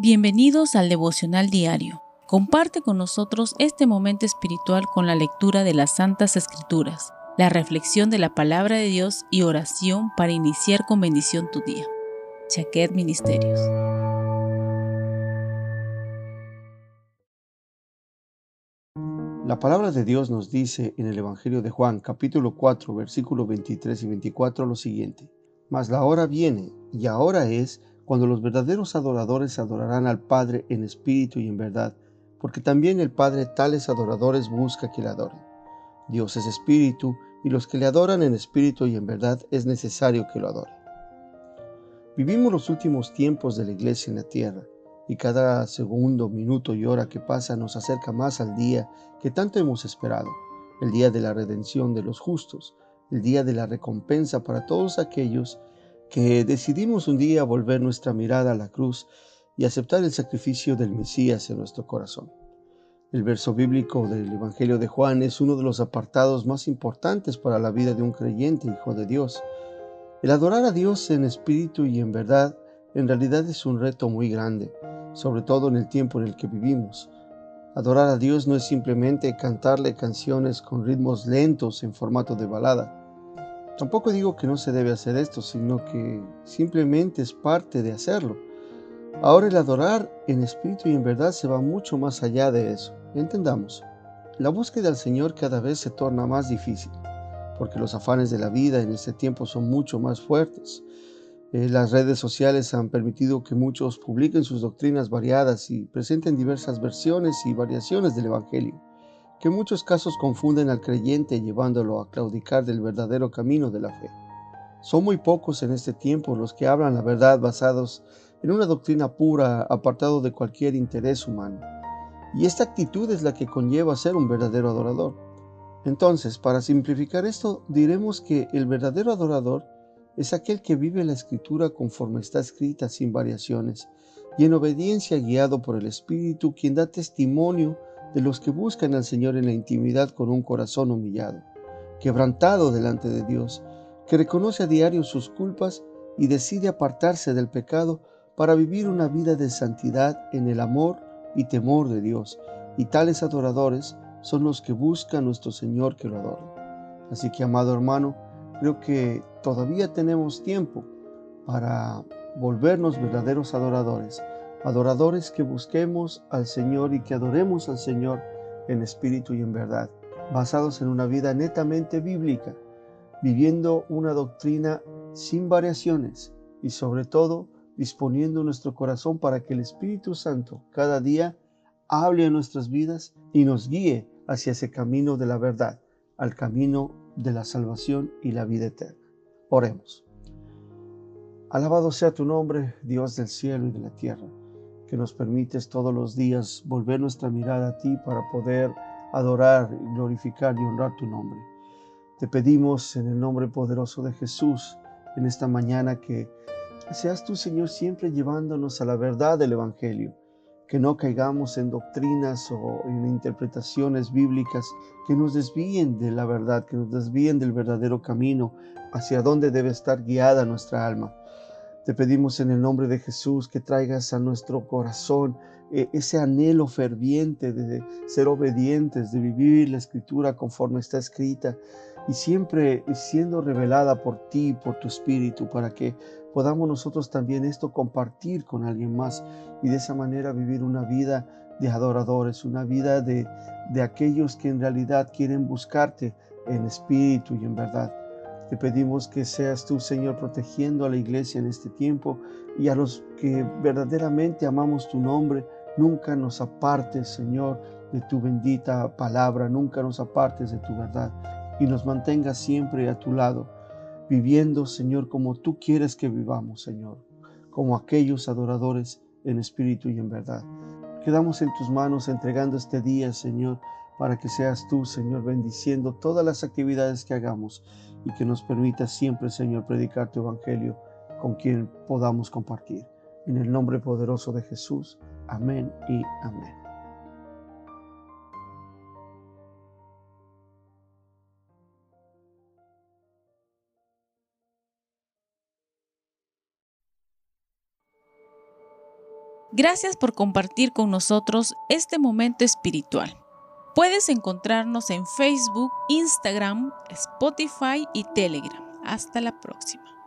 Bienvenidos al devocional diario. Comparte con nosotros este momento espiritual con la lectura de las Santas Escrituras, la reflexión de la palabra de Dios y oración para iniciar con bendición tu día. Chaquet Ministerios. La palabra de Dios nos dice en el Evangelio de Juan, capítulo 4, versículos 23 y 24 lo siguiente: Mas la hora viene, y ahora es, cuando los verdaderos adoradores adorarán al Padre en espíritu y en verdad, porque también el Padre tales adoradores busca que le adoren. Dios es espíritu, y los que le adoran en espíritu y en verdad es necesario que lo adoren. Vivimos los últimos tiempos de la iglesia en la tierra, y cada segundo, minuto y hora que pasa nos acerca más al día que tanto hemos esperado, el día de la redención de los justos, el día de la recompensa para todos aquellos que decidimos un día volver nuestra mirada a la cruz y aceptar el sacrificio del Mesías en nuestro corazón. El verso bíblico del Evangelio de Juan es uno de los apartados más importantes para la vida de un creyente hijo de Dios. El adorar a Dios en espíritu y en verdad en realidad es un reto muy grande, sobre todo en el tiempo en el que vivimos. Adorar a Dios no es simplemente cantarle canciones con ritmos lentos en formato de balada. Tampoco digo que no se debe hacer esto, sino que simplemente es parte de hacerlo. Ahora el adorar en espíritu y en verdad se va mucho más allá de eso. Entendamos, la búsqueda del Señor cada vez se torna más difícil, porque los afanes de la vida en este tiempo son mucho más fuertes. Eh, las redes sociales han permitido que muchos publiquen sus doctrinas variadas y presenten diversas versiones y variaciones del Evangelio que muchos casos confunden al creyente llevándolo a claudicar del verdadero camino de la fe. Son muy pocos en este tiempo los que hablan la verdad basados en una doctrina pura, apartado de cualquier interés humano. Y esta actitud es la que conlleva ser un verdadero adorador. Entonces, para simplificar esto, diremos que el verdadero adorador es aquel que vive la escritura conforme está escrita sin variaciones y en obediencia guiado por el Espíritu, quien da testimonio de los que buscan al Señor en la intimidad con un corazón humillado, quebrantado delante de Dios, que reconoce a diario sus culpas y decide apartarse del pecado para vivir una vida de santidad en el amor y temor de Dios. Y tales adoradores son los que buscan a nuestro Señor que lo adoren. Así que, amado hermano, creo que todavía tenemos tiempo para volvernos verdaderos adoradores adoradores que busquemos al Señor y que adoremos al Señor en espíritu y en verdad, basados en una vida netamente bíblica, viviendo una doctrina sin variaciones y sobre todo disponiendo nuestro corazón para que el Espíritu Santo cada día hable en nuestras vidas y nos guíe hacia ese camino de la verdad, al camino de la salvación y la vida eterna. Oremos. Alabado sea tu nombre, Dios del cielo y de la tierra que nos permites todos los días volver nuestra mirada a ti para poder adorar, glorificar y honrar tu nombre. Te pedimos en el nombre poderoso de Jesús en esta mañana que seas tú, Señor, siempre llevándonos a la verdad del Evangelio, que no caigamos en doctrinas o en interpretaciones bíblicas que nos desvíen de la verdad, que nos desvíen del verdadero camino hacia donde debe estar guiada nuestra alma. Te pedimos en el nombre de Jesús que traigas a nuestro corazón eh, ese anhelo ferviente de ser obedientes, de vivir la escritura conforme está escrita y siempre siendo revelada por ti, por tu espíritu, para que podamos nosotros también esto compartir con alguien más y de esa manera vivir una vida de adoradores, una vida de, de aquellos que en realidad quieren buscarte en espíritu y en verdad. Te pedimos que seas tú, Señor, protegiendo a la iglesia en este tiempo y a los que verdaderamente amamos tu nombre. Nunca nos apartes, Señor, de tu bendita palabra, nunca nos apartes de tu verdad y nos mantengas siempre a tu lado, viviendo, Señor, como tú quieres que vivamos, Señor, como aquellos adoradores en espíritu y en verdad. Quedamos en tus manos entregando este día, Señor, para que seas tú, Señor, bendiciendo todas las actividades que hagamos y que nos permita siempre, Señor, predicar tu evangelio con quien podamos compartir. En el nombre poderoso de Jesús. Amén y amén. Gracias por compartir con nosotros este momento espiritual. Puedes encontrarnos en Facebook, Instagram, Spotify y Telegram. Hasta la próxima.